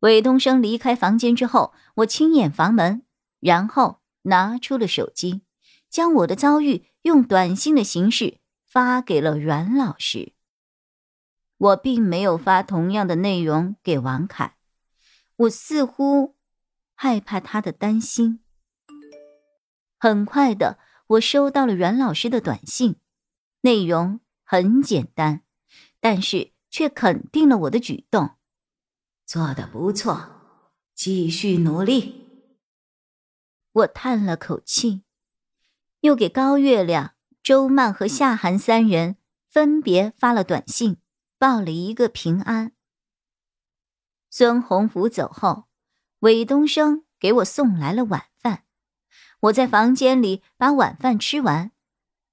韦东升离开房间之后，我轻掩房门，然后拿出了手机，将我的遭遇用短信的形式发给了阮老师。我并没有发同样的内容给王凯，我似乎害怕他的担心。很快的，我收到了阮老师的短信，内容很简单，但是却肯定了我的举动。做的不错，继续努力。我叹了口气，又给高月亮、周曼和夏寒三人分别发了短信，报了一个平安。孙洪福走后，韦东升给我送来了晚饭。我在房间里把晚饭吃完，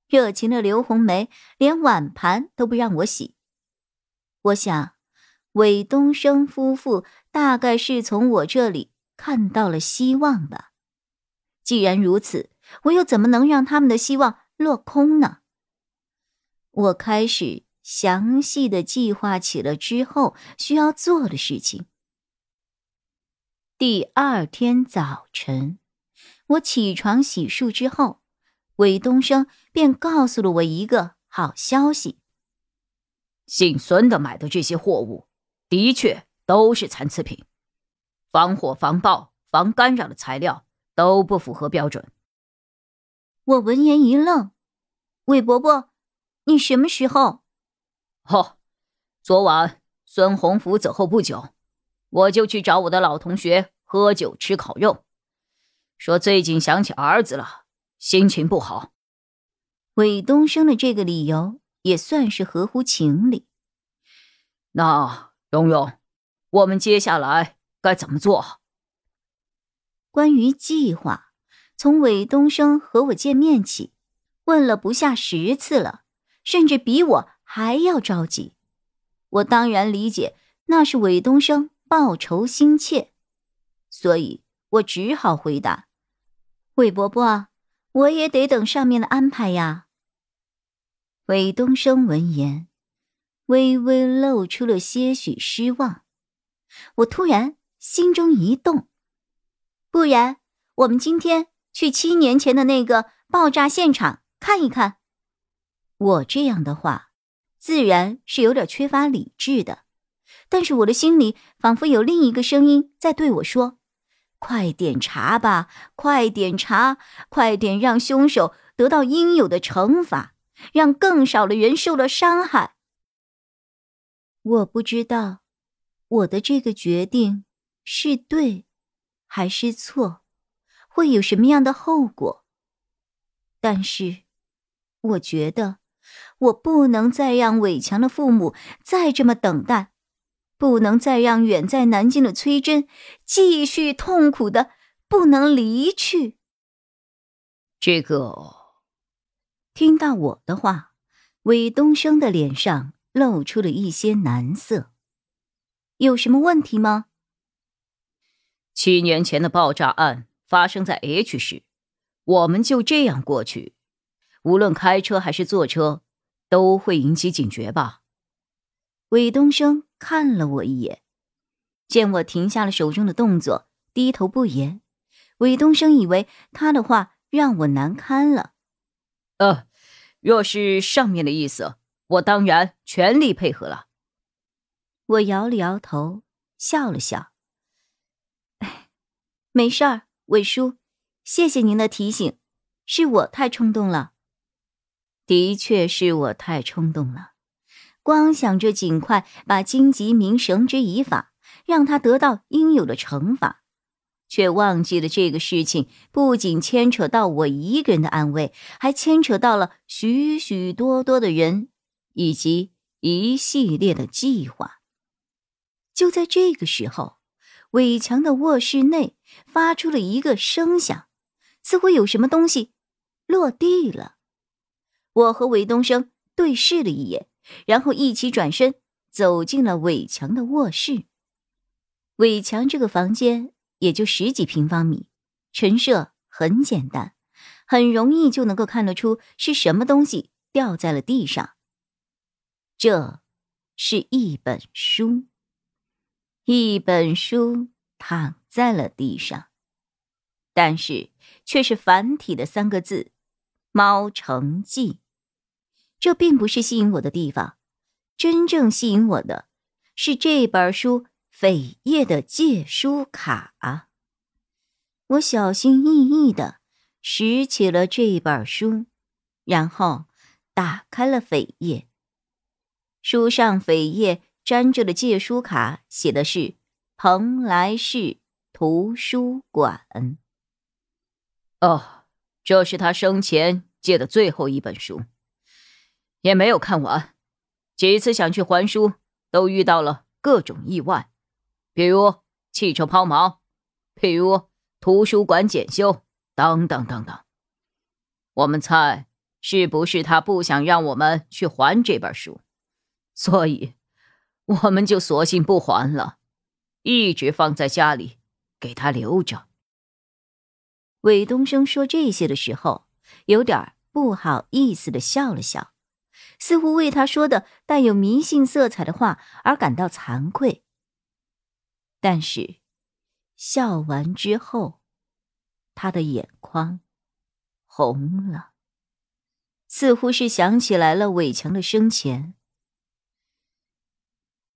热情的刘红梅连碗盘都不让我洗。我想。韦东升夫妇大概是从我这里看到了希望吧。既然如此，我又怎么能让他们的希望落空呢？我开始详细的计划起了之后需要做的事情。第二天早晨，我起床洗漱之后，韦东升便告诉了我一个好消息：姓孙的买的这些货物。的确都是残次品，防火、防爆、防干扰的材料都不符合标准。我闻言一愣：“韦伯伯，你什么时候？”“哦，昨晚孙洪福走后不久，我就去找我的老同学喝酒吃烤肉，说最近想起儿子了，心情不好。”韦东升的这个理由也算是合乎情理。那。蓉蓉，我们接下来该怎么做？关于计划，从韦东升和我见面起，问了不下十次了，甚至比我还要着急。我当然理解，那是韦东升报仇心切，所以我只好回答：“韦伯伯，我也得等上面的安排呀。”韦东升闻言。微微露出了些许失望，我突然心中一动，不然我们今天去七年前的那个爆炸现场看一看。我这样的话，自然是有点缺乏理智的，但是我的心里仿佛有另一个声音在对我说：“快点查吧，快点查，快点让凶手得到应有的惩罚，让更少的人受了伤害。”我不知道，我的这个决定是对还是错，会有什么样的后果。但是，我觉得我不能再让伟强的父母再这么等待，不能再让远在南京的崔真继续痛苦的不能离去。这个，听到我的话，韦东升的脸上。露出了一些难色，有什么问题吗？七年前的爆炸案发生在 H 市，我们就这样过去，无论开车还是坐车，都会引起警觉吧？韦东升看了我一眼，见我停下了手中的动作，低头不言。韦东升以为他的话让我难堪了。呃，若是上面的意思。我当然全力配合了。我摇了摇头，笑了笑。哎，没事儿，伟叔，谢谢您的提醒，是我太冲动了。的确是我太冲动了，光想着尽快把荆棘明绳之以法，让他得到应有的惩罚，却忘记了这个事情不仅牵扯到我一个人的安危，还牵扯到了许许多多的人。以及一系列的计划。就在这个时候，伟强的卧室内发出了一个声响，似乎有什么东西落地了。我和韦东升对视了一眼，然后一起转身走进了伟强的卧室。伟强这个房间也就十几平方米，陈设很简单，很容易就能够看得出是什么东西掉在了地上。这是一本书。一本书躺在了地上，但是却是繁体的三个字《猫城记》。这并不是吸引我的地方，真正吸引我的是这本书扉页的借书卡。我小心翼翼的拾起了这本书，然后打开了扉页。书上扉页。粘着的借书卡写的是“蓬莱市图书馆”。哦，这是他生前借的最后一本书，也没有看完。几次想去还书，都遇到了各种意外，比如汽车抛锚，比如图书馆检修，等等等等。我们猜，是不是他不想让我们去还这本书，所以？我们就索性不还了，一直放在家里，给他留着。韦东升说这些的时候，有点不好意思的笑了笑，似乎为他说的带有迷信色彩的话而感到惭愧。但是，笑完之后，他的眼眶红了，似乎是想起来了伟强的生前。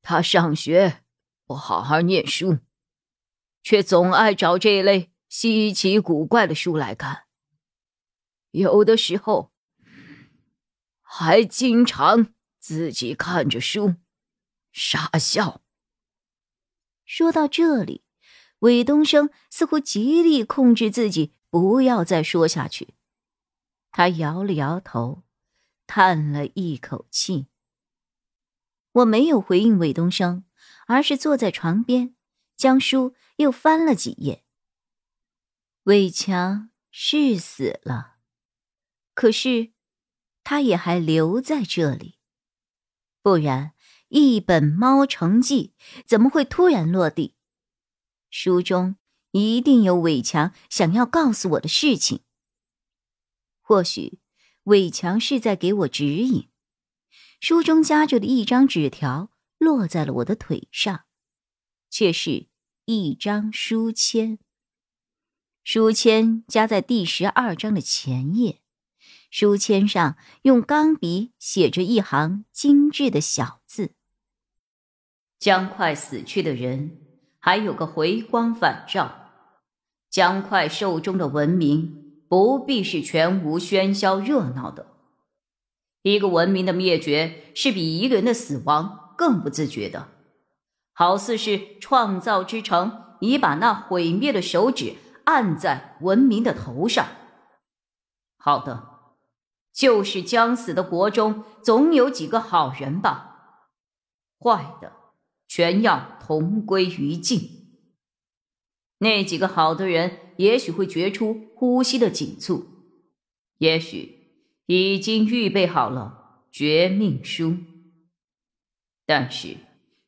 他上学不好好念书，却总爱找这类稀奇古怪的书来看。有的时候，还经常自己看着书傻笑。说到这里，韦东升似乎极力控制自己不要再说下去。他摇了摇头，叹了一口气。我没有回应韦东升，而是坐在床边，将书又翻了几页。韦强是死了，可是他也还留在这里，不然一本《猫城记》怎么会突然落地？书中一定有韦强想要告诉我的事情。或许韦强是在给我指引。书中夹着的一张纸条落在了我的腿上，却是一张书签。书签夹在第十二章的前页，书签上用钢笔写着一行精致的小字：“将快死去的人，还有个回光返照。将快寿终的文明，不必是全无喧嚣热闹的。”一个文明的灭绝是比一个人的死亡更不自觉的，好似是创造之城已把那毁灭的手指按在文明的头上。好的，就是将死的国中总有几个好人吧，坏的全要同归于尽。那几个好的人也许会觉出呼吸的紧促，也许。已经预备好了绝命书，但是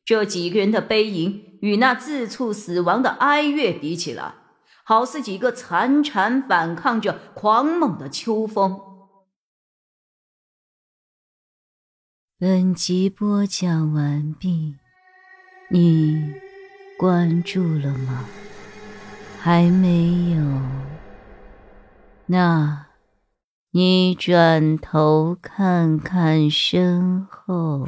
这几个人的悲吟与那自促死亡的哀乐比起来，好似几个残蝉反抗着狂猛的秋风。本集播讲完毕，你关注了吗？还没有？那。你转头看看身后。